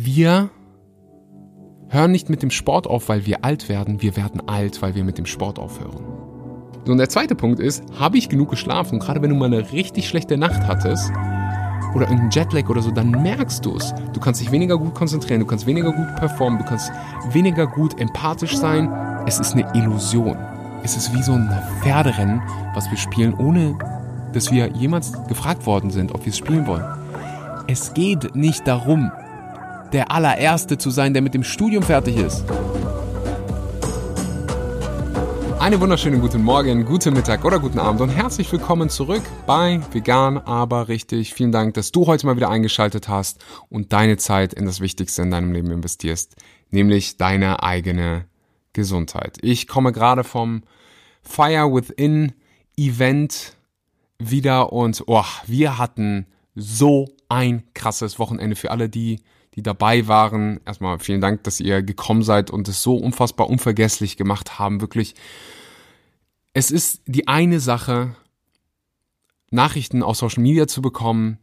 Wir hören nicht mit dem Sport auf, weil wir alt werden. Wir werden alt, weil wir mit dem Sport aufhören. So, und der zweite Punkt ist, habe ich genug geschlafen? Gerade wenn du mal eine richtig schlechte Nacht hattest oder irgendeinen Jetlag oder so, dann merkst du es. Du kannst dich weniger gut konzentrieren, du kannst weniger gut performen, du kannst weniger gut empathisch sein. Es ist eine Illusion. Es ist wie so ein Pferderennen, was wir spielen, ohne dass wir jemals gefragt worden sind, ob wir es spielen wollen. Es geht nicht darum, der allererste zu sein, der mit dem Studium fertig ist. Eine wunderschöne guten Morgen, guten Mittag oder guten Abend und herzlich willkommen zurück bei Vegan, aber richtig. Vielen Dank, dass du heute mal wieder eingeschaltet hast und deine Zeit in das Wichtigste in deinem Leben investierst, nämlich deine eigene Gesundheit. Ich komme gerade vom Fire Within Event wieder und oh, wir hatten so ein krasses Wochenende für alle, die die dabei waren. Erstmal vielen Dank, dass ihr gekommen seid und es so unfassbar unvergesslich gemacht haben. Wirklich, es ist die eine Sache, Nachrichten auf Social Media zu bekommen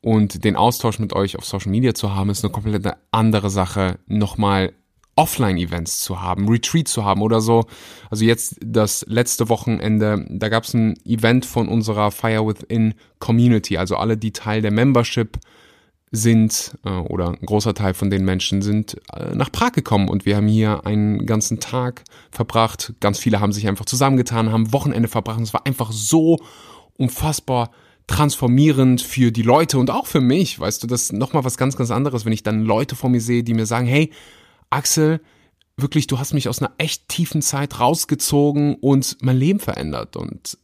und den Austausch mit euch auf Social Media zu haben, ist eine komplett andere Sache, nochmal Offline-Events zu haben, Retreat zu haben oder so. Also jetzt das letzte Wochenende, da gab es ein Event von unserer Fire Within Community, also alle, die Teil der Membership sind äh, oder ein großer Teil von den Menschen sind äh, nach Prag gekommen und wir haben hier einen ganzen Tag verbracht. Ganz viele haben sich einfach zusammengetan, haben Wochenende verbracht. Und es war einfach so unfassbar transformierend für die Leute und auch für mich. Weißt du, das ist nochmal was ganz, ganz anderes, wenn ich dann Leute vor mir sehe, die mir sagen, hey, Axel, wirklich, du hast mich aus einer echt tiefen Zeit rausgezogen und mein Leben verändert. Und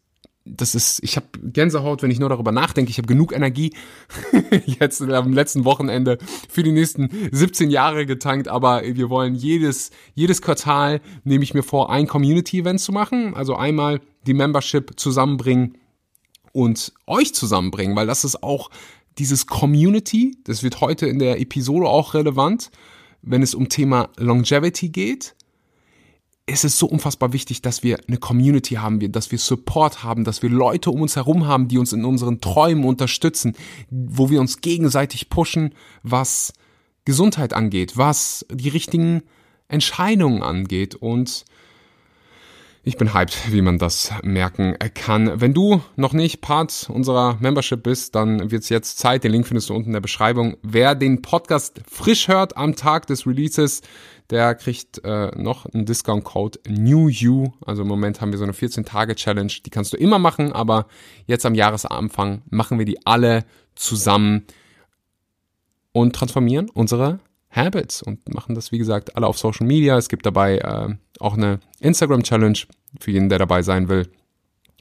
das ist, ich habe Gänsehaut, wenn ich nur darüber nachdenke. Ich habe genug Energie jetzt am letzten Wochenende für die nächsten 17 Jahre getankt, aber wir wollen jedes, jedes Quartal, nehme ich mir vor, ein Community-Event zu machen. Also einmal die Membership zusammenbringen und euch zusammenbringen, weil das ist auch dieses Community, das wird heute in der Episode auch relevant, wenn es um Thema Longevity geht es ist so unfassbar wichtig, dass wir eine Community haben, dass wir Support haben, dass wir Leute um uns herum haben, die uns in unseren Träumen unterstützen, wo wir uns gegenseitig pushen, was Gesundheit angeht, was die richtigen Entscheidungen angeht. Und ich bin hyped, wie man das merken kann. Wenn du noch nicht Part unserer Membership bist, dann wird's jetzt Zeit. Den Link findest du unten in der Beschreibung. Wer den Podcast frisch hört am Tag des Releases, der kriegt äh, noch einen Discount-Code NEWYOU. Also im Moment haben wir so eine 14-Tage-Challenge. Die kannst du immer machen, aber jetzt am Jahresanfang machen wir die alle zusammen und transformieren unsere Habits und machen das, wie gesagt, alle auf Social Media. Es gibt dabei äh, auch eine Instagram-Challenge für jeden, der dabei sein will,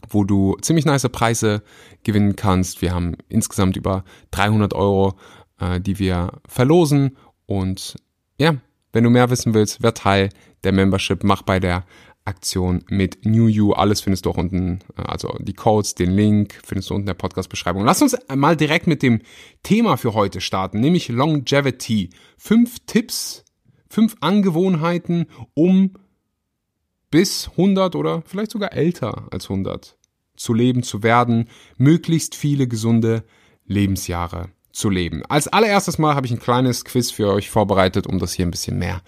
wo du ziemlich nice Preise gewinnen kannst. Wir haben insgesamt über 300 Euro, äh, die wir verlosen. Und ja, wenn du mehr wissen willst, wer Teil der Membership, mach bei der Aktion mit New You. Alles findest du auch unten, äh, also die Codes, den Link findest du unten in der Podcast-Beschreibung. Lass uns mal direkt mit dem Thema für heute starten, nämlich Longevity. Fünf Tipps, fünf Angewohnheiten, um bis 100 oder vielleicht sogar älter als 100 zu leben, zu werden, möglichst viele gesunde Lebensjahre zu leben. Als allererstes Mal habe ich ein kleines Quiz für euch vorbereitet, um das hier ein bisschen mehr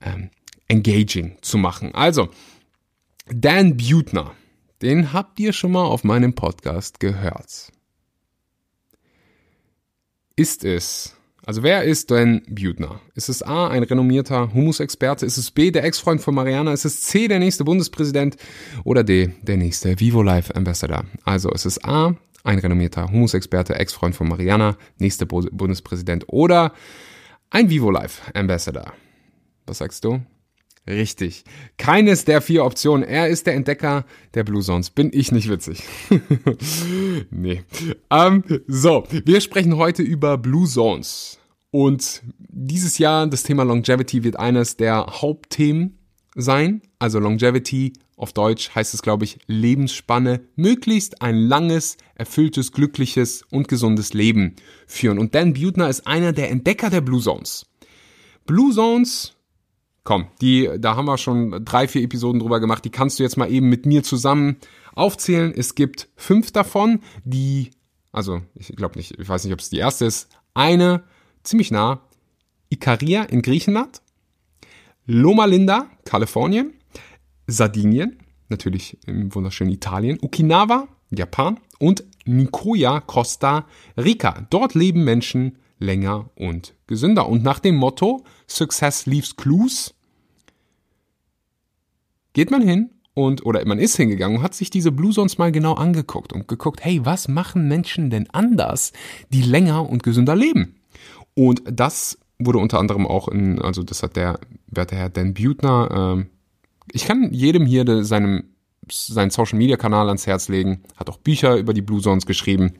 ähm, engaging zu machen. Also, Dan Butner, den habt ihr schon mal auf meinem Podcast gehört. Ist es, also wer ist Dan Butner? Ist es A, ein renommierter Humusexperte? Ist es B, der Ex-Freund von Mariana? Ist es C, der nächste Bundespräsident? Oder D, der nächste Vivo Life Ambassador? Also es ist A, ein renommierter Humusexperte, Ex-Freund von Mariana, nächster Bundespräsident oder ein Vivo Life Ambassador. Was sagst du? Richtig. Keines der vier Optionen. Er ist der Entdecker der Blue Zones. Bin ich nicht witzig? nee. Ähm, so, wir sprechen heute über Blue Zones. Und dieses Jahr, das Thema Longevity wird eines der Hauptthemen sein. Also Longevity auf Deutsch heißt es, glaube ich, Lebensspanne, möglichst ein langes, erfülltes, glückliches und gesundes Leben führen. Und Dan Butner ist einer der Entdecker der Blue Zones. Blue Zones Komm, die, da haben wir schon drei, vier Episoden drüber gemacht. Die kannst du jetzt mal eben mit mir zusammen aufzählen. Es gibt fünf davon, die, also ich glaube nicht, ich weiß nicht, ob es die erste ist. Eine ziemlich nah Ikaria in Griechenland, Loma Linda, Kalifornien, Sardinien, natürlich im wunderschönen Italien, Okinawa, Japan und Nicoya, Costa Rica. Dort leben Menschen länger und gesünder. Und nach dem Motto Success leaves clues geht man hin und oder man ist hingegangen und hat sich diese Blue Zones mal genau angeguckt und geguckt, hey, was machen Menschen denn anders, die länger und gesünder leben? Und das wurde unter anderem auch in, also das hat der werte Herr Dan Butner, äh, ich kann jedem hier seinem seinen Social Media Kanal ans Herz legen, hat auch Bücher über die Blue Zones geschrieben.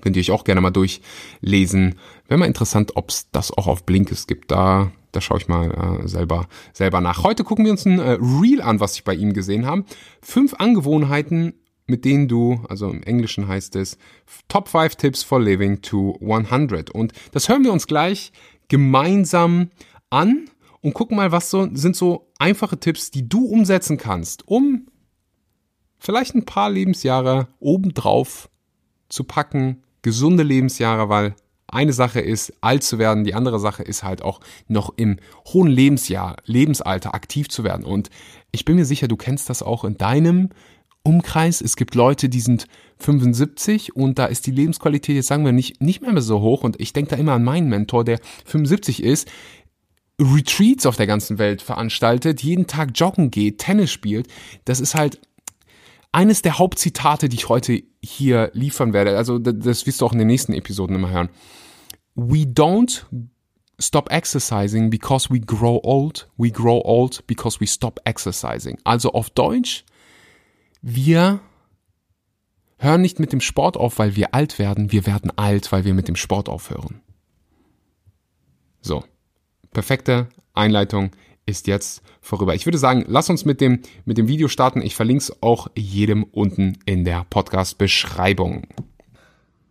Könnt ihr euch auch gerne mal durchlesen. Wäre mal interessant, ob es das auch auf Blinkist gibt. Da, da schaue ich mal äh, selber, selber nach. Heute gucken wir uns ein äh, Reel an, was ich bei ihm gesehen habe. Fünf Angewohnheiten, mit denen du, also im Englischen heißt es, Top 5 Tips for Living to 100. Und das hören wir uns gleich gemeinsam an und gucken mal, was so, sind so einfache Tipps, die du umsetzen kannst, um vielleicht ein paar Lebensjahre obendrauf zu packen, gesunde Lebensjahre, weil eine Sache ist, alt zu werden, die andere Sache ist halt auch noch im hohen Lebensjahr, Lebensalter aktiv zu werden. Und ich bin mir sicher, du kennst das auch in deinem Umkreis. Es gibt Leute, die sind 75 und da ist die Lebensqualität, jetzt sagen wir nicht, nicht mehr so hoch. Und ich denke da immer an meinen Mentor, der 75 ist, Retreats auf der ganzen Welt veranstaltet, jeden Tag joggen geht, Tennis spielt. Das ist halt eines der Hauptzitate, die ich heute hier liefern werde, also das wirst du auch in den nächsten Episoden immer hören. We don't stop exercising because we grow old. We grow old because we stop exercising. Also auf Deutsch, wir hören nicht mit dem Sport auf, weil wir alt werden. Wir werden alt, weil wir mit dem Sport aufhören. So, perfekte Einleitung ist jetzt vorüber. Ich würde sagen, lass uns mit dem, mit dem Video starten. Ich verlinke es auch jedem unten in der Podcast-Beschreibung.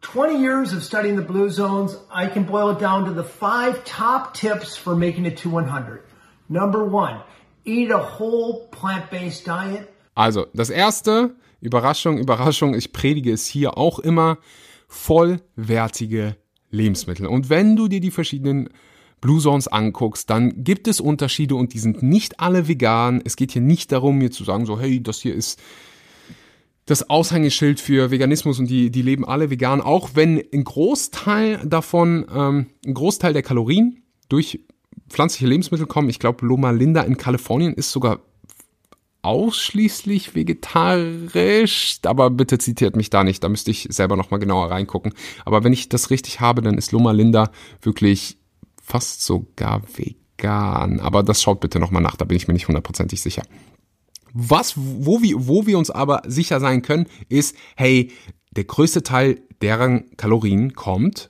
20 years of studying the blue zones, I can boil it down to the five top tips for making it to 100. Number one, eat a whole plant-based diet. Also, das erste, Überraschung, Überraschung, ich predige es hier auch immer, vollwertige Lebensmittel. Und wenn du dir die verschiedenen Blue Zones anguckst, dann gibt es Unterschiede und die sind nicht alle vegan. Es geht hier nicht darum, mir zu sagen, so, hey, das hier ist das Aushängeschild für Veganismus und die, die leben alle vegan, auch wenn ein Großteil davon, ähm, ein Großteil der Kalorien durch pflanzliche Lebensmittel kommen. Ich glaube, Loma Linda in Kalifornien ist sogar ausschließlich vegetarisch, aber bitte zitiert mich da nicht, da müsste ich selber nochmal genauer reingucken. Aber wenn ich das richtig habe, dann ist Loma Linda wirklich fast sogar vegan. Aber das schaut bitte nochmal nach, da bin ich mir nicht hundertprozentig sicher. Was, wo wir, wo wir uns aber sicher sein können, ist, hey, der größte Teil deren Kalorien kommt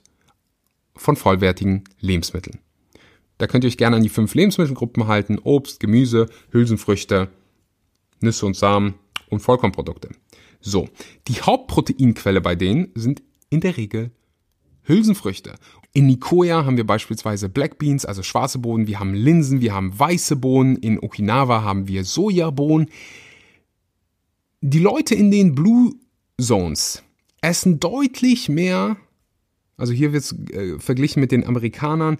von vollwertigen Lebensmitteln. Da könnt ihr euch gerne an die fünf Lebensmittelgruppen halten. Obst, Gemüse, Hülsenfrüchte, Nüsse und Samen und Vollkornprodukte. So, die Hauptproteinquelle bei denen sind in der Regel Hülsenfrüchte. In Nicoya haben wir beispielsweise Black Beans, also schwarze Bohnen, wir haben Linsen, wir haben weiße Bohnen, in Okinawa haben wir Sojabohnen. Die Leute in den Blue Zones essen deutlich mehr, also hier wird es äh, verglichen mit den Amerikanern,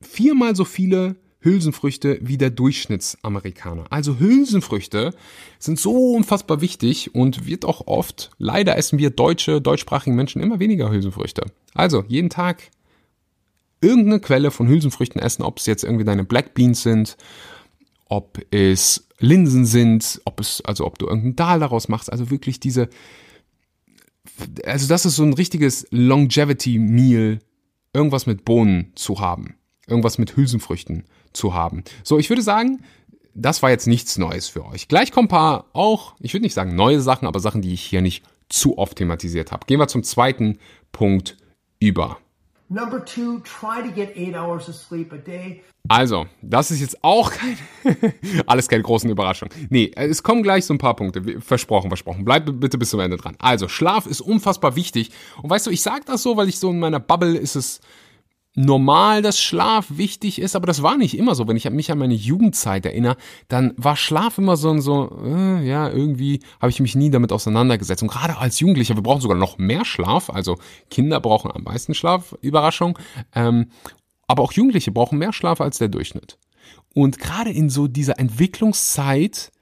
viermal so viele Hülsenfrüchte wie der Durchschnittsamerikaner. Also Hülsenfrüchte sind so unfassbar wichtig und wird auch oft, leider essen wir deutsche, deutschsprachige Menschen immer weniger Hülsenfrüchte. Also jeden Tag irgendeine Quelle von Hülsenfrüchten essen, ob es jetzt irgendwie deine Black Beans sind, ob es Linsen sind, ob es, also ob du irgendeinen Dahl daraus machst, also wirklich diese, also das ist so ein richtiges Longevity Meal, irgendwas mit Bohnen zu haben, irgendwas mit Hülsenfrüchten zu haben. So, ich würde sagen, das war jetzt nichts Neues für euch. Gleich kommen ein paar auch, ich würde nicht sagen neue Sachen, aber Sachen, die ich hier nicht zu oft thematisiert habe. Gehen wir zum zweiten Punkt über. Number two, try to get eight hours of sleep a day. Also, das ist jetzt auch kein, alles keine großen Überraschung. Nee, es kommen gleich so ein paar Punkte. Versprochen, versprochen. Bleib bitte bis zum Ende dran. Also, Schlaf ist unfassbar wichtig. Und weißt du, ich sage das so, weil ich so in meiner Bubble ist es normal, dass Schlaf wichtig ist, aber das war nicht immer so. Wenn ich mich an meine Jugendzeit erinnere, dann war Schlaf immer so und so, äh, ja, irgendwie habe ich mich nie damit auseinandergesetzt. Und gerade als Jugendlicher, wir brauchen sogar noch mehr Schlaf, also Kinder brauchen am meisten Schlaf, Überraschung. Ähm, Aber auch Jugendliche brauchen mehr Schlaf als der Durchschnitt. Und gerade in so dieser Entwicklungszeit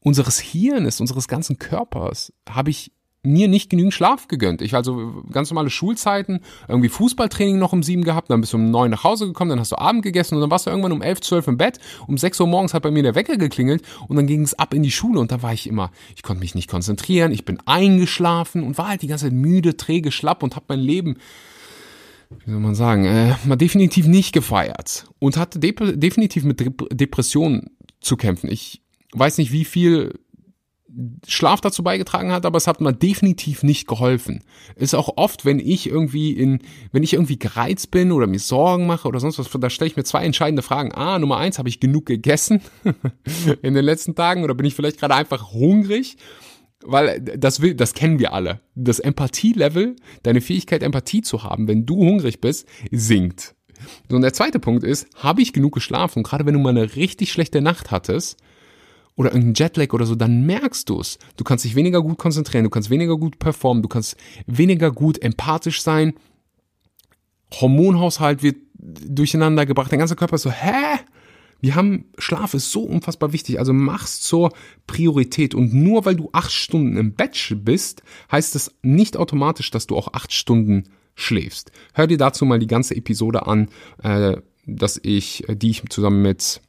unseres Hirnes, unseres ganzen Körpers, habe ich mir nicht genügend Schlaf gegönnt. Ich also ganz normale Schulzeiten, irgendwie Fußballtraining noch um sieben gehabt, dann bist du um neun nach Hause gekommen, dann hast du Abend gegessen und dann warst du irgendwann um elf, zwölf im Bett. Um sechs Uhr morgens hat bei mir der Wecker geklingelt und dann ging es ab in die Schule und da war ich immer, ich konnte mich nicht konzentrieren, ich bin eingeschlafen und war halt die ganze Zeit müde, träge, schlapp und habe mein Leben wie soll man sagen, äh, mal definitiv nicht gefeiert und hatte de definitiv mit Depressionen zu kämpfen. Ich weiß nicht, wie viel Schlaf dazu beigetragen hat, aber es hat mir definitiv nicht geholfen. Ist auch oft, wenn ich irgendwie in, wenn ich irgendwie gereizt bin oder mir Sorgen mache oder sonst was, da stelle ich mir zwei entscheidende Fragen. Ah, Nummer eins, habe ich genug gegessen in den letzten Tagen oder bin ich vielleicht gerade einfach hungrig? Weil das will, das kennen wir alle. Das Empathie-Level, deine Fähigkeit, Empathie zu haben, wenn du hungrig bist, sinkt. So, und der zweite Punkt ist, habe ich genug geschlafen? Und gerade wenn du mal eine richtig schlechte Nacht hattest, oder irgendein Jetlag oder so, dann merkst du es. Du kannst dich weniger gut konzentrieren, du kannst weniger gut performen, du kannst weniger gut empathisch sein. Hormonhaushalt wird durcheinander gebracht. Dein ganzer Körper ist so, hä? Wir haben, Schlaf ist so unfassbar wichtig, also mach's zur Priorität. Und nur weil du acht Stunden im Bett bist, heißt es nicht automatisch, dass du auch acht Stunden schläfst. Hör dir dazu mal die ganze Episode an, äh, dass ich, die ich zusammen mit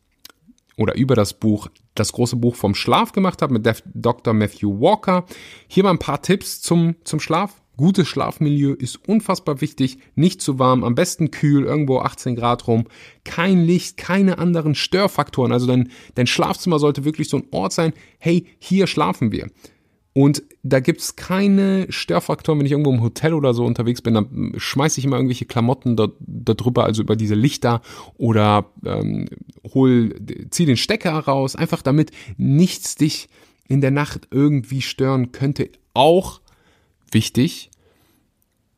oder über das Buch das große Buch vom Schlaf gemacht habe mit Dr. Matthew Walker. Hier mal ein paar Tipps zum, zum Schlaf. Gutes Schlafmilieu ist unfassbar wichtig. Nicht zu warm, am besten kühl, irgendwo 18 Grad rum. Kein Licht, keine anderen Störfaktoren. Also dein, dein Schlafzimmer sollte wirklich so ein Ort sein. Hey, hier schlafen wir. Und da gibt's keine Störfaktoren, wenn ich irgendwo im Hotel oder so unterwegs bin, dann schmeiße ich immer irgendwelche Klamotten da, da drüber, also über diese Lichter oder ähm, hol, zieh den Stecker raus, einfach damit nichts dich in der Nacht irgendwie stören könnte. Auch wichtig,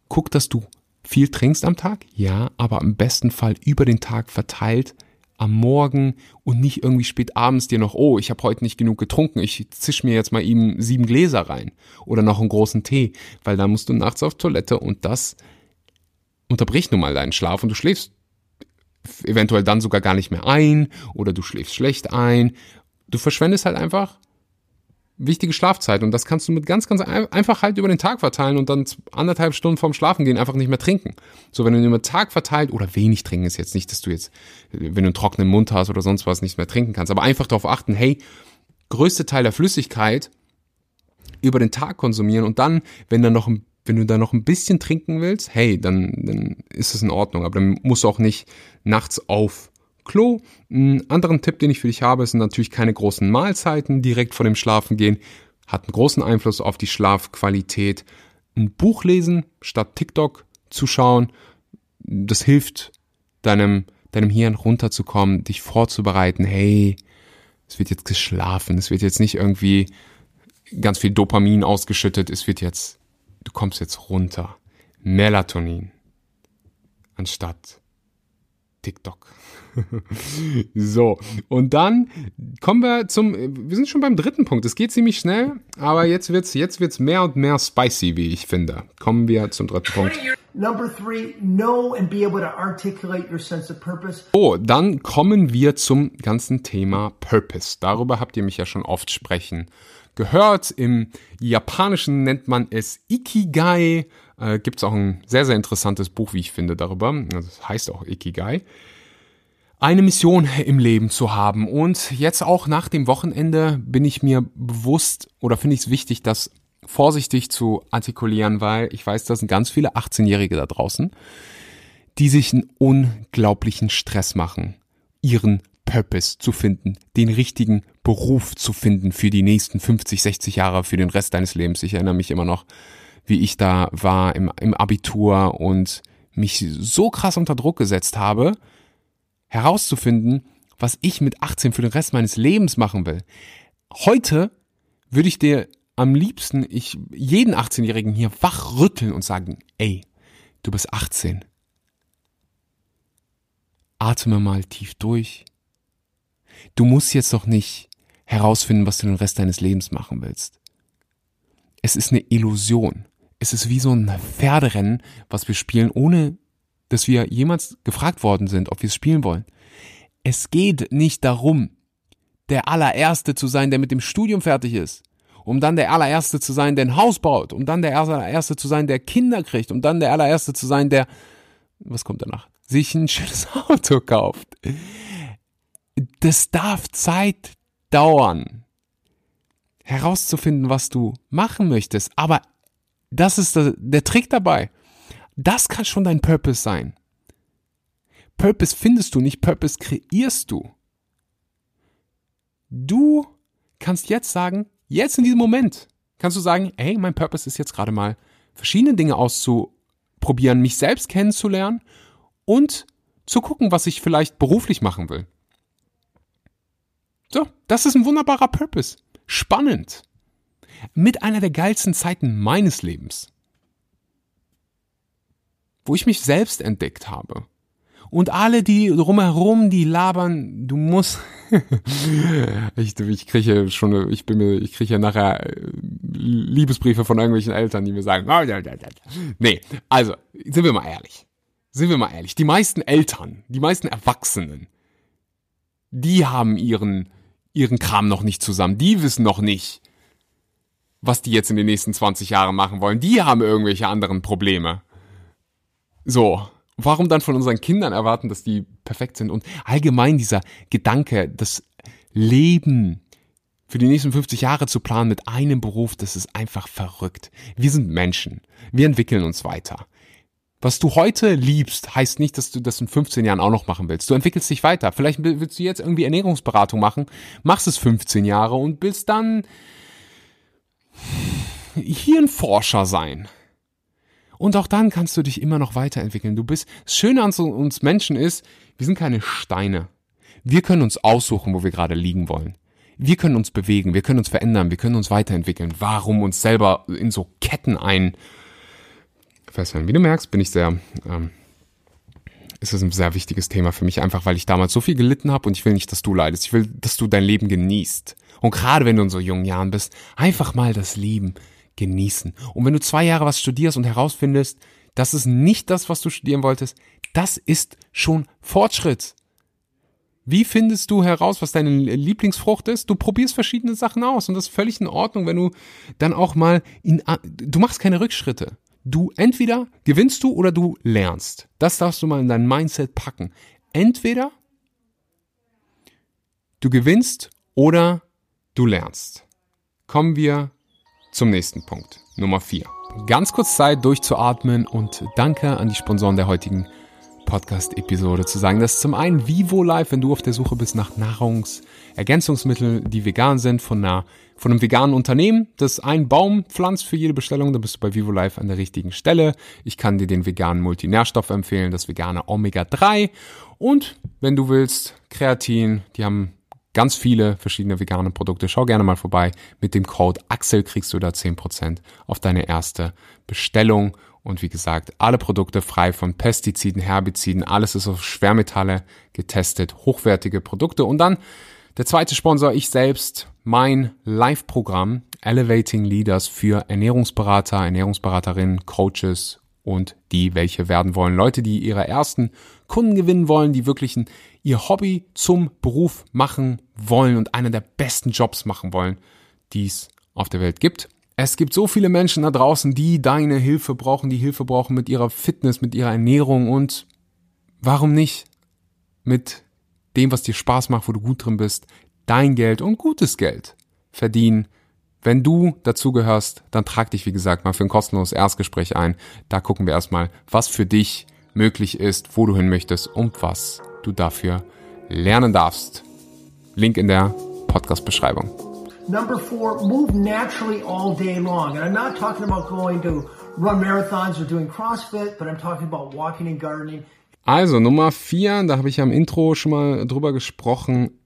guck, dass du viel trinkst am Tag, ja, aber im besten Fall über den Tag verteilt am Morgen und nicht irgendwie spät abends dir noch, oh, ich habe heute nicht genug getrunken, ich zisch mir jetzt mal eben sieben Gläser rein oder noch einen großen Tee, weil da musst du nachts auf Toilette und das unterbricht nun mal deinen Schlaf und du schläfst eventuell dann sogar gar nicht mehr ein oder du schläfst schlecht ein. Du verschwendest halt einfach wichtige Schlafzeit. Und das kannst du mit ganz, ganz einfach halt über den Tag verteilen und dann anderthalb Stunden vorm Schlafen gehen einfach nicht mehr trinken. So, wenn du über den Tag verteilt oder wenig trinken ist jetzt nicht, dass du jetzt, wenn du einen trockenen Mund hast oder sonst was, nicht mehr trinken kannst, aber einfach darauf achten, hey, größte Teil der Flüssigkeit über den Tag konsumieren und dann, wenn dann noch wenn du da noch ein bisschen trinken willst, hey, dann, dann ist es in Ordnung, aber dann musst du auch nicht nachts auf Klo. Ein anderen Tipp, den ich für dich habe, sind natürlich keine großen Mahlzeiten direkt vor dem Schlafengehen. Hat einen großen Einfluss auf die Schlafqualität. Ein Buch lesen statt TikTok zu schauen, das hilft deinem, deinem Hirn runterzukommen, dich vorzubereiten. Hey, es wird jetzt geschlafen, es wird jetzt nicht irgendwie ganz viel Dopamin ausgeschüttet, es wird jetzt, du kommst jetzt runter. Melatonin anstatt TikTok. so, und dann kommen wir zum, wir sind schon beim dritten Punkt. Es geht ziemlich schnell, aber jetzt wird's, jetzt wird's mehr und mehr spicy, wie ich finde. Kommen wir zum dritten Punkt. Number three, know and be able to articulate your sense of purpose. Oh, dann kommen wir zum ganzen Thema Purpose. Darüber habt ihr mich ja schon oft sprechen gehört. Im Japanischen nennt man es Ikigai. Äh, Gibt es auch ein sehr, sehr interessantes Buch, wie ich finde, darüber. Das heißt auch Ikigai eine Mission im Leben zu haben. Und jetzt auch nach dem Wochenende bin ich mir bewusst oder finde ich es wichtig, das vorsichtig zu artikulieren, weil ich weiß, da sind ganz viele 18-Jährige da draußen, die sich einen unglaublichen Stress machen, ihren Purpose zu finden, den richtigen Beruf zu finden für die nächsten 50, 60 Jahre, für den Rest deines Lebens. Ich erinnere mich immer noch, wie ich da war im, im Abitur und mich so krass unter Druck gesetzt habe, herauszufinden, was ich mit 18 für den Rest meines Lebens machen will. Heute würde ich dir am liebsten ich jeden 18-Jährigen hier wachrütteln und sagen, ey, du bist 18. Atme mal tief durch. Du musst jetzt doch nicht herausfinden, was du den Rest deines Lebens machen willst. Es ist eine Illusion. Es ist wie so ein Pferderennen, was wir spielen, ohne dass wir jemals gefragt worden sind, ob wir es spielen wollen. Es geht nicht darum, der allererste zu sein, der mit dem Studium fertig ist, um dann der allererste zu sein, der ein Haus baut, um dann der allererste zu sein, der Kinder kriegt, um dann der allererste zu sein, der was kommt danach? Sich ein schönes Auto kauft. Das darf Zeit dauern, herauszufinden, was du machen möchtest. Aber das ist der, der Trick dabei. Das kann schon dein Purpose sein. Purpose findest du nicht, Purpose kreierst du. Du kannst jetzt sagen, jetzt in diesem Moment, kannst du sagen, hey, mein Purpose ist jetzt gerade mal verschiedene Dinge auszuprobieren, mich selbst kennenzulernen und zu gucken, was ich vielleicht beruflich machen will. So, das ist ein wunderbarer Purpose. Spannend. Mit einer der geilsten Zeiten meines Lebens wo ich mich selbst entdeckt habe. Und alle, die drumherum, die labern, du musst. ich, ich kriege schon, ich bin mir, ich kriege ja nachher äh, Liebesbriefe von irgendwelchen Eltern, die mir sagen, nee, also, sind wir mal ehrlich. Sind wir mal ehrlich. Die meisten Eltern, die meisten Erwachsenen, die haben ihren, ihren Kram noch nicht zusammen. Die wissen noch nicht, was die jetzt in den nächsten 20 Jahren machen wollen. Die haben irgendwelche anderen Probleme. So, warum dann von unseren Kindern erwarten, dass die perfekt sind? Und allgemein dieser Gedanke, das Leben für die nächsten 50 Jahre zu planen mit einem Beruf, das ist einfach verrückt. Wir sind Menschen. Wir entwickeln uns weiter. Was du heute liebst, heißt nicht, dass du das in 15 Jahren auch noch machen willst. Du entwickelst dich weiter. Vielleicht willst du jetzt irgendwie Ernährungsberatung machen, machst es 15 Jahre und willst dann hier ein Forscher sein. Und auch dann kannst du dich immer noch weiterentwickeln. Du bist, das Schöne an uns Menschen ist, wir sind keine Steine. Wir können uns aussuchen, wo wir gerade liegen wollen. Wir können uns bewegen, wir können uns verändern, wir können uns weiterentwickeln. Warum uns selber in so Ketten ein? Wie du merkst, bin ich sehr, ähm, ist es ein sehr wichtiges Thema für mich, einfach weil ich damals so viel gelitten habe und ich will nicht, dass du leidest. Ich will, dass du dein Leben genießt. Und gerade wenn du in so jungen Jahren bist, einfach mal das Leben genießen. Und wenn du zwei Jahre was studierst und herausfindest, das ist nicht das, was du studieren wolltest, das ist schon Fortschritt. Wie findest du heraus, was deine Lieblingsfrucht ist? Du probierst verschiedene Sachen aus und das ist völlig in Ordnung, wenn du dann auch mal in, du machst keine Rückschritte. Du entweder gewinnst du oder du lernst. Das darfst du mal in dein Mindset packen. Entweder du gewinnst oder du lernst. Kommen wir zum nächsten Punkt, Nummer 4. Ganz kurz Zeit durchzuatmen und danke an die Sponsoren der heutigen Podcast-Episode zu sagen. Das ist zum einen Vivo Life, wenn du auf der Suche bist nach Nahrungsergänzungsmitteln, die vegan sind, von, einer, von einem veganen Unternehmen, das einen Baum pflanzt für jede Bestellung, dann bist du bei Vivo Life an der richtigen Stelle. Ich kann dir den veganen Multinährstoff empfehlen, das vegane Omega 3 und wenn du willst, Kreatin, die haben ganz viele verschiedene vegane Produkte. Schau gerne mal vorbei. Mit dem Code Axel kriegst du da 10% auf deine erste Bestellung. Und wie gesagt, alle Produkte frei von Pestiziden, Herbiziden, alles ist auf Schwermetalle getestet, hochwertige Produkte. Und dann der zweite Sponsor, ich selbst, mein Live-Programm Elevating Leaders für Ernährungsberater, Ernährungsberaterinnen, Coaches und die, welche werden wollen. Leute, die ihre ersten Kunden gewinnen wollen, die wirklich ein, ihr Hobby zum Beruf machen wollen und einer der besten Jobs machen wollen, die es auf der Welt gibt. Es gibt so viele Menschen da draußen, die deine Hilfe brauchen, die Hilfe brauchen mit ihrer Fitness, mit ihrer Ernährung und warum nicht mit dem, was dir Spaß macht, wo du gut drin bist, dein Geld und gutes Geld verdienen wenn du dazu gehörst, dann trag dich, wie gesagt, mal für ein kostenloses Erstgespräch ein. Da gucken wir erstmal, was für dich möglich ist, wo du hin möchtest und was du dafür lernen darfst. Link in der Podcast-Beschreibung. Number four, move naturally all day long. And I'm not talking about going to run marathons or doing CrossFit, but I'm talking about walking and gardening. Also Nummer vier, da habe ich am Intro schon mal drüber gesprochen,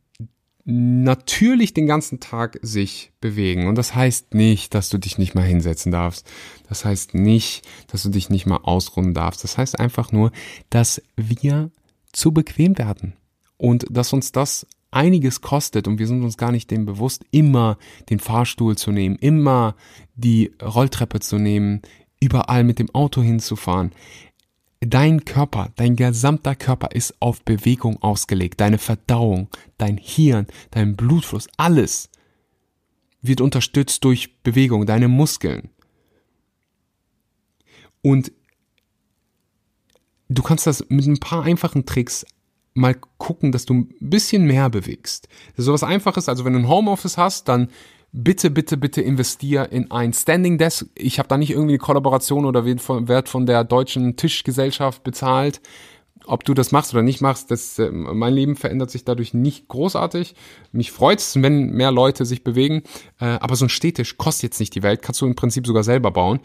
natürlich den ganzen Tag sich bewegen. Und das heißt nicht, dass du dich nicht mal hinsetzen darfst. Das heißt nicht, dass du dich nicht mal ausruhen darfst. Das heißt einfach nur, dass wir zu bequem werden. Und dass uns das einiges kostet und wir sind uns gar nicht dem bewusst, immer den Fahrstuhl zu nehmen, immer die Rolltreppe zu nehmen, überall mit dem Auto hinzufahren. Dein Körper, dein gesamter Körper ist auf Bewegung ausgelegt. Deine Verdauung, dein Hirn, dein Blutfluss, alles wird unterstützt durch Bewegung, deine Muskeln. Und du kannst das mit ein paar einfachen Tricks mal gucken, dass du ein bisschen mehr bewegst. Das ist einfaches, also wenn du ein Homeoffice hast, dann bitte, bitte, bitte investier in ein Standing Desk. Ich habe da nicht irgendwie eine Kollaboration oder Wert von der deutschen Tischgesellschaft bezahlt. Ob du das machst oder nicht machst, das, äh, mein Leben verändert sich dadurch nicht großartig. Mich freut es, wenn mehr Leute sich bewegen. Äh, aber so ein Stehtisch kostet jetzt nicht die Welt, kannst du im Prinzip sogar selber bauen,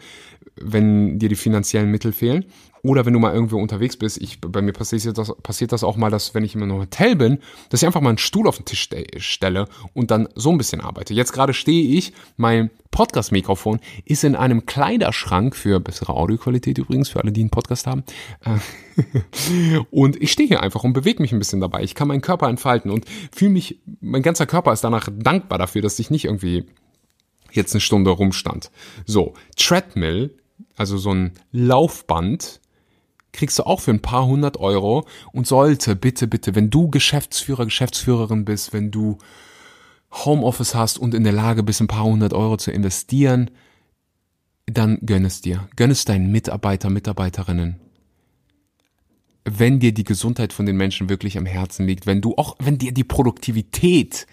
wenn dir die finanziellen Mittel fehlen. Oder wenn du mal irgendwo unterwegs bist, ich, bei mir passiert das, passiert das auch mal, dass wenn ich in einem Hotel bin, dass ich einfach mal einen Stuhl auf den Tisch stelle und dann so ein bisschen arbeite. Jetzt gerade stehe ich, mein Podcast-Mikrofon ist in einem Kleiderschrank für bessere Audioqualität übrigens, für alle, die einen Podcast haben. Äh, und ich stehe hier einfach und bewege mich ein bisschen dabei. Ich kann meinen Körper entfalten und fühle mich, mein ganzer Körper ist danach dankbar dafür, dass ich nicht irgendwie jetzt eine Stunde rumstand. So, Treadmill, also so ein Laufband, kriegst du auch für ein paar hundert Euro und sollte bitte, bitte, wenn du Geschäftsführer, Geschäftsführerin bist, wenn du Homeoffice hast und in der Lage bist, ein paar hundert Euro zu investieren, dann gönn es dir. Gönn es deinen Mitarbeiter, Mitarbeiterinnen. Wenn dir die Gesundheit von den Menschen wirklich am Herzen liegt, wenn du auch, wenn dir die Produktivität,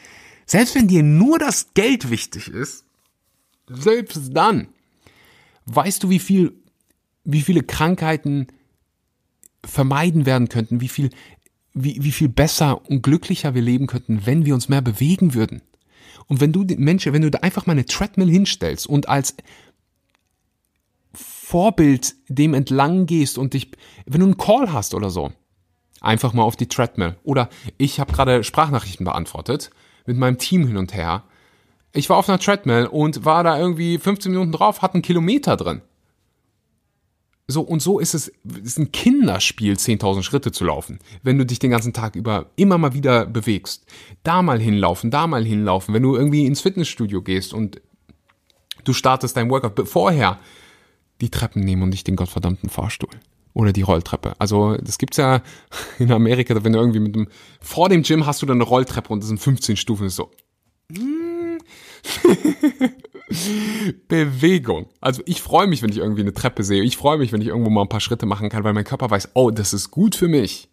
selbst wenn dir nur das Geld wichtig ist, selbst dann, weißt du, wie viel, wie viele Krankheiten vermeiden werden könnten, wie viel, wie, wie viel besser und glücklicher wir leben könnten, wenn wir uns mehr bewegen würden. Und wenn du Menschen, wenn du da einfach mal eine Treadmill hinstellst und als Vorbild dem entlang gehst und dich, wenn du einen Call hast oder so, einfach mal auf die Treadmill. Oder ich habe gerade Sprachnachrichten beantwortet mit meinem Team hin und her. Ich war auf einer Treadmill und war da irgendwie 15 Minuten drauf, hat einen Kilometer drin. So, und so ist es, ist ein Kinderspiel, 10.000 Schritte zu laufen, wenn du dich den ganzen Tag über immer mal wieder bewegst. Da mal hinlaufen, da mal hinlaufen, wenn du irgendwie ins Fitnessstudio gehst und du startest dein Workout, vorher die Treppen nehmen und nicht den gottverdammten Fahrstuhl. Oder die Rolltreppe. Also, das gibt's ja in Amerika, wenn du irgendwie mit dem, vor dem Gym hast du dann eine Rolltreppe und das sind 15 Stufen, ist so. Mm. Bewegung. Also ich freue mich, wenn ich irgendwie eine Treppe sehe. Ich freue mich, wenn ich irgendwo mal ein paar Schritte machen kann, weil mein Körper weiß, oh, das ist gut für mich.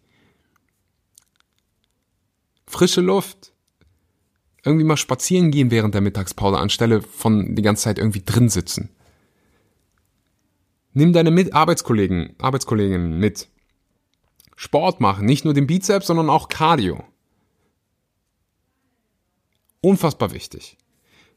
Frische Luft. Irgendwie mal spazieren gehen während der Mittagspause, anstelle von die ganze Zeit irgendwie drin sitzen. Nimm deine mit Arbeitskollegen, Arbeitskolleginnen mit. Sport machen, nicht nur den Bizeps, sondern auch Cardio. Unfassbar wichtig.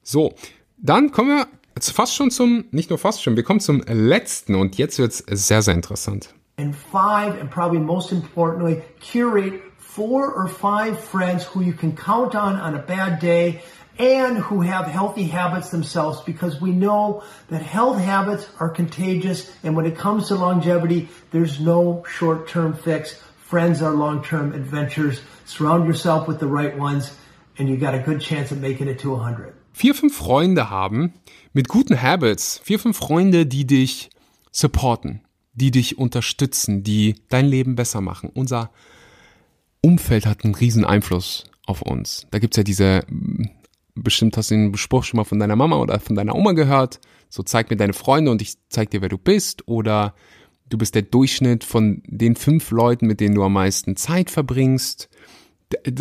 So, dann kommen wir fast schon zum, nicht nur fast schon, wir kommen zum letzten und jetzt wird es sehr, sehr interessant. And five, and probably most importantly, curate four or five friends who you can count on on a bad day and who have healthy habits themselves because we know that health habits are contagious and when it comes to longevity, there's no short-term fix. Friends are long-term adventures. Surround yourself with the right ones and you got a good chance of making it to 100. vier, fünf Freunde haben mit guten Habits, vier, fünf Freunde, die dich supporten, die dich unterstützen, die dein Leben besser machen. Unser Umfeld hat einen riesen Einfluss auf uns. Da gibt's ja diese, bestimmt hast du den Spruch schon mal von deiner Mama oder von deiner Oma gehört, so zeig mir deine Freunde und ich zeig dir, wer du bist oder du bist der Durchschnitt von den fünf Leuten, mit denen du am meisten Zeit verbringst.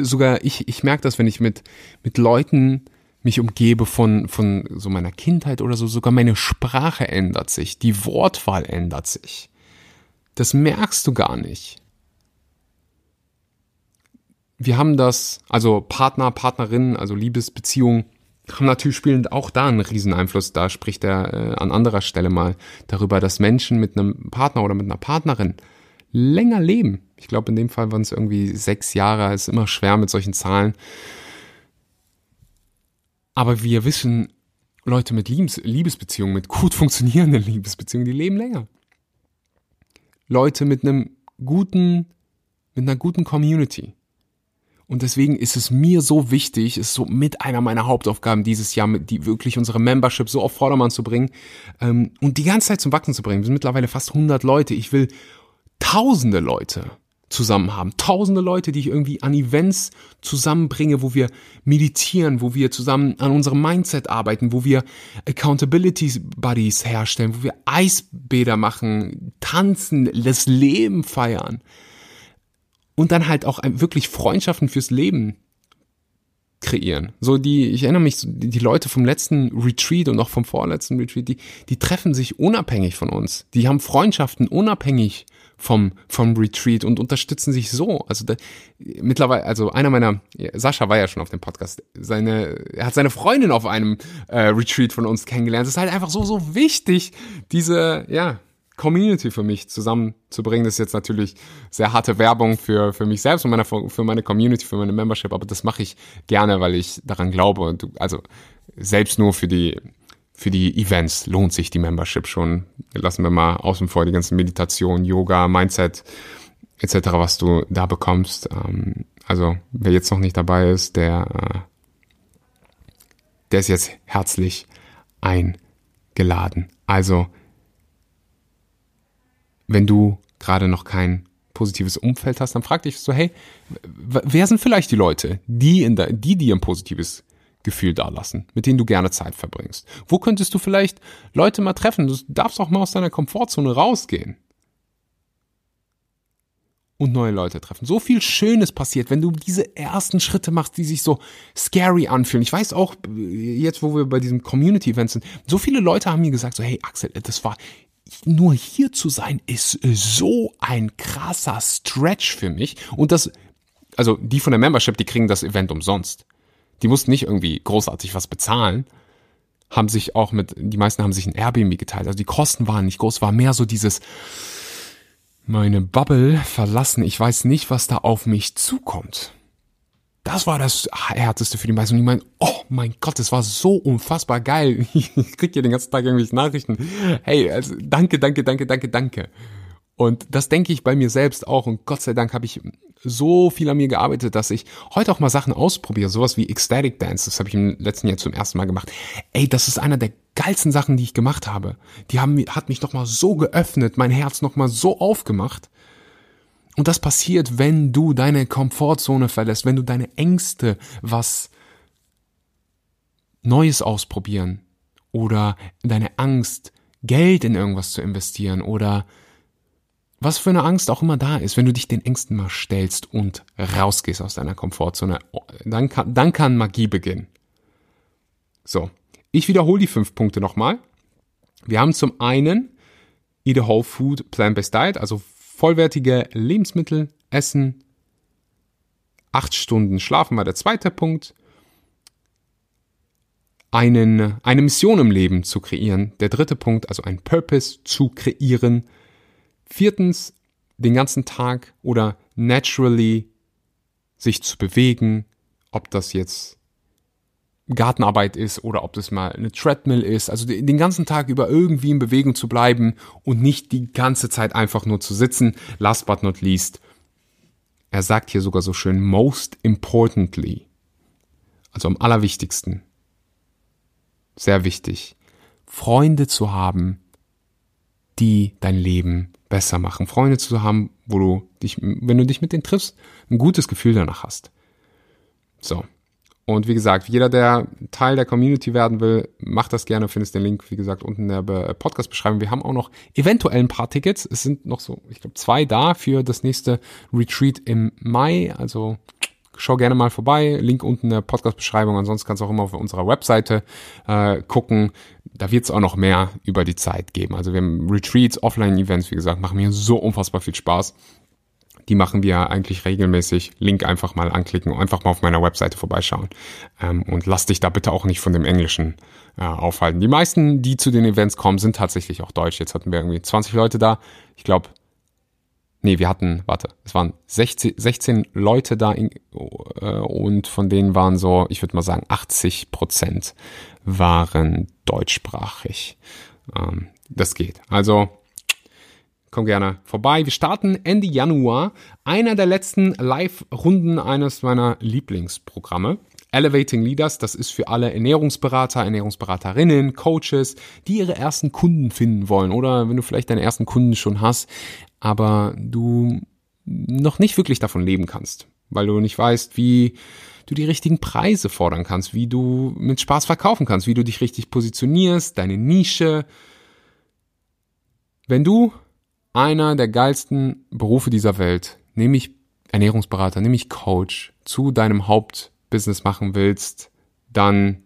Sogar ich, ich merke das, wenn ich mit, mit Leuten mich umgebe von, von so meiner Kindheit oder so, sogar meine Sprache ändert sich, die Wortwahl ändert sich. Das merkst du gar nicht. Wir haben das, also Partner, Partnerinnen, also Liebesbeziehungen, haben natürlich spielen auch da einen riesen Einfluss. Da spricht er äh, an anderer Stelle mal darüber, dass Menschen mit einem Partner oder mit einer Partnerin länger leben. Ich glaube, in dem Fall waren es irgendwie sechs Jahre. Ist immer schwer mit solchen Zahlen. Aber wir wissen, Leute mit Liebes Liebesbeziehungen, mit gut funktionierenden Liebesbeziehungen, die leben länger. Leute mit einem guten, mit einer guten Community. Und deswegen ist es mir so wichtig, ist so mit einer meiner Hauptaufgaben dieses Jahr, die wirklich unsere Membership so auf Vordermann zu bringen ähm, und die ganze Zeit zum Wachsen zu bringen. Wir sind mittlerweile fast 100 Leute. Ich will tausende Leute zusammen haben. Tausende Leute, die ich irgendwie an Events zusammenbringe, wo wir meditieren, wo wir zusammen an unserem Mindset arbeiten, wo wir Accountability Buddies herstellen, wo wir Eisbäder machen, tanzen, das Leben feiern. Und dann halt auch wirklich Freundschaften fürs Leben kreieren. So die, ich erinnere mich, die Leute vom letzten Retreat und auch vom vorletzten Retreat, die, die treffen sich unabhängig von uns. Die haben Freundschaften unabhängig vom, vom Retreat und unterstützen sich so. Also da, mittlerweile, also einer meiner, Sascha war ja schon auf dem Podcast, seine, er hat seine Freundin auf einem äh, Retreat von uns kennengelernt. Es ist halt einfach so, so wichtig, diese, ja, Community für mich zusammenzubringen. Das ist jetzt natürlich sehr harte Werbung für, für mich selbst und meine, für meine Community, für meine Membership, aber das mache ich gerne, weil ich daran glaube. Und also selbst nur für die für die Events lohnt sich die Membership schon. Lassen wir mal außen vor die ganzen Meditation, Yoga, Mindset etc., was du da bekommst. Ähm, also wer jetzt noch nicht dabei ist, der, äh, der ist jetzt herzlich eingeladen. Also wenn du gerade noch kein positives Umfeld hast, dann frag dich so, hey, wer sind vielleicht die Leute, die in der, die dir ein positives Gefühl dalassen, mit denen du gerne Zeit verbringst? Wo könntest du vielleicht Leute mal treffen? Du darfst auch mal aus deiner Komfortzone rausgehen und neue Leute treffen. So viel Schönes passiert, wenn du diese ersten Schritte machst, die sich so scary anfühlen. Ich weiß auch, jetzt wo wir bei diesem Community-Event sind, so viele Leute haben mir gesagt, so, hey Axel, das war, nur hier zu sein, ist so ein krasser Stretch für mich. Und das, also die von der Membership, die kriegen das Event umsonst. Die mussten nicht irgendwie großartig was bezahlen, haben sich auch mit, die meisten haben sich ein Airbnb geteilt. Also die Kosten waren nicht groß, war mehr so dieses, meine Bubble verlassen. Ich weiß nicht, was da auf mich zukommt. Das war das Härteste für die meisten. Und die meinen, oh mein Gott, das war so unfassbar geil. Ich krieg hier den ganzen Tag irgendwelche Nachrichten. Hey, also danke, danke, danke, danke, danke. Und das denke ich bei mir selbst auch. Und Gott sei Dank habe ich so viel an mir gearbeitet, dass ich heute auch mal Sachen ausprobiere. Sowas wie Ecstatic Dance. Das habe ich im letzten Jahr zum ersten Mal gemacht. Ey, das ist einer der geilsten Sachen, die ich gemacht habe. Die haben, hat mich nochmal so geöffnet, mein Herz nochmal so aufgemacht. Und das passiert, wenn du deine Komfortzone verlässt, wenn du deine Ängste, was Neues ausprobieren oder deine Angst, Geld in irgendwas zu investieren oder was für eine Angst auch immer da ist, wenn du dich den Ängsten mal stellst und rausgehst aus deiner Komfortzone, dann kann, dann kann Magie beginnen. So, ich wiederhole die fünf Punkte nochmal. Wir haben zum einen Eat a Whole Food Plant-Based Diet, also vollwertige Lebensmittel essen, acht Stunden schlafen war der zweite Punkt, einen, eine Mission im Leben zu kreieren, der dritte Punkt, also ein Purpose zu kreieren, viertens, den ganzen Tag oder naturally sich zu bewegen, ob das jetzt Gartenarbeit ist oder ob das mal eine Treadmill ist. Also den ganzen Tag über irgendwie in Bewegung zu bleiben und nicht die ganze Zeit einfach nur zu sitzen. Last but not least, er sagt hier sogar so schön, most importantly, also am allerwichtigsten, sehr wichtig, Freunde zu haben, die dein Leben besser machen. Freunde zu haben, wo du dich, wenn du dich mit denen triffst, ein gutes Gefühl danach hast. So. Und wie gesagt, jeder, der Teil der Community werden will, macht das gerne. Findest den Link, wie gesagt, unten in der Podcast-Beschreibung. Wir haben auch noch eventuell ein paar Tickets. Es sind noch so, ich glaube, zwei da für das nächste Retreat im Mai. Also schau gerne mal vorbei. Link unten in der Podcast-Beschreibung. Ansonsten kannst du auch immer auf unserer Webseite äh, gucken. Da wird es auch noch mehr über die Zeit geben. Also wir haben Retreats, Offline-Events, wie gesagt, machen mir so unfassbar viel Spaß die machen wir eigentlich regelmäßig. Link einfach mal anklicken, einfach mal auf meiner Webseite vorbeischauen. Ähm, und lass dich da bitte auch nicht von dem Englischen äh, aufhalten. Die meisten, die zu den Events kommen, sind tatsächlich auch deutsch. Jetzt hatten wir irgendwie 20 Leute da. Ich glaube, nee, wir hatten, warte, es waren 16, 16 Leute da in, äh, und von denen waren so, ich würde mal sagen, 80 Prozent waren deutschsprachig. Ähm, das geht. Also Komm gerne vorbei. Wir starten Ende Januar. Einer der letzten Live-Runden eines meiner Lieblingsprogramme. Elevating Leaders, das ist für alle Ernährungsberater, Ernährungsberaterinnen, Coaches, die ihre ersten Kunden finden wollen oder wenn du vielleicht deine ersten Kunden schon hast, aber du noch nicht wirklich davon leben kannst, weil du nicht weißt, wie du die richtigen Preise fordern kannst, wie du mit Spaß verkaufen kannst, wie du dich richtig positionierst, deine Nische. Wenn du einer der geilsten Berufe dieser Welt, nämlich Ernährungsberater, nämlich Coach, zu deinem Hauptbusiness machen willst, dann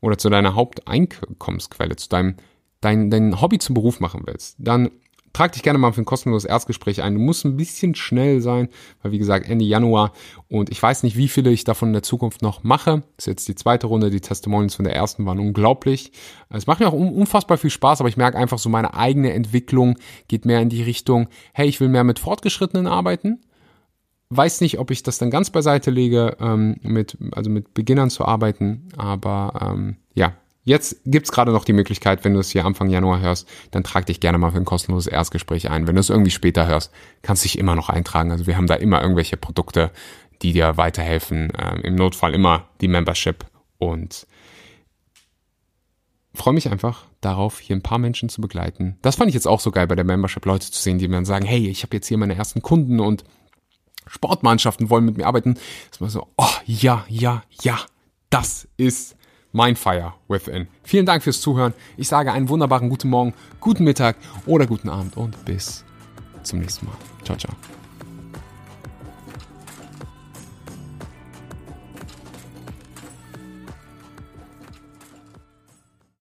oder zu deiner Haupteinkommensquelle, zu deinem dein, dein Hobby zum Beruf machen willst, dann trag dich gerne mal für ein kostenloses Erstgespräch ein. Du musst ein bisschen schnell sein, weil wie gesagt Ende Januar und ich weiß nicht, wie viele ich davon in der Zukunft noch mache. Das ist jetzt die zweite Runde, die Testimonials von der ersten waren unglaublich. Es macht mir auch unfassbar viel Spaß, aber ich merke einfach so meine eigene Entwicklung geht mehr in die Richtung, hey, ich will mehr mit Fortgeschrittenen arbeiten. Weiß nicht, ob ich das dann ganz beiseite lege, ähm, mit, also mit Beginnern zu arbeiten, aber ähm, ja, Jetzt gibt's gerade noch die Möglichkeit, wenn du es hier Anfang Januar hörst, dann trag dich gerne mal für ein kostenloses Erstgespräch ein. Wenn du es irgendwie später hörst, kannst du dich immer noch eintragen. Also wir haben da immer irgendwelche Produkte, die dir weiterhelfen. Ähm, Im Notfall immer die Membership und freue mich einfach darauf, hier ein paar Menschen zu begleiten. Das fand ich jetzt auch so geil bei der Membership, Leute zu sehen, die mir dann sagen, hey, ich habe jetzt hier meine ersten Kunden und Sportmannschaften wollen mit mir arbeiten. Das mal so, oh ja, ja, ja, das ist Mindfire Within. Vielen Dank fürs Zuhören. Ich sage einen wunderbaren guten Morgen, guten Mittag oder guten Abend und bis zum nächsten Mal. Ciao, ciao.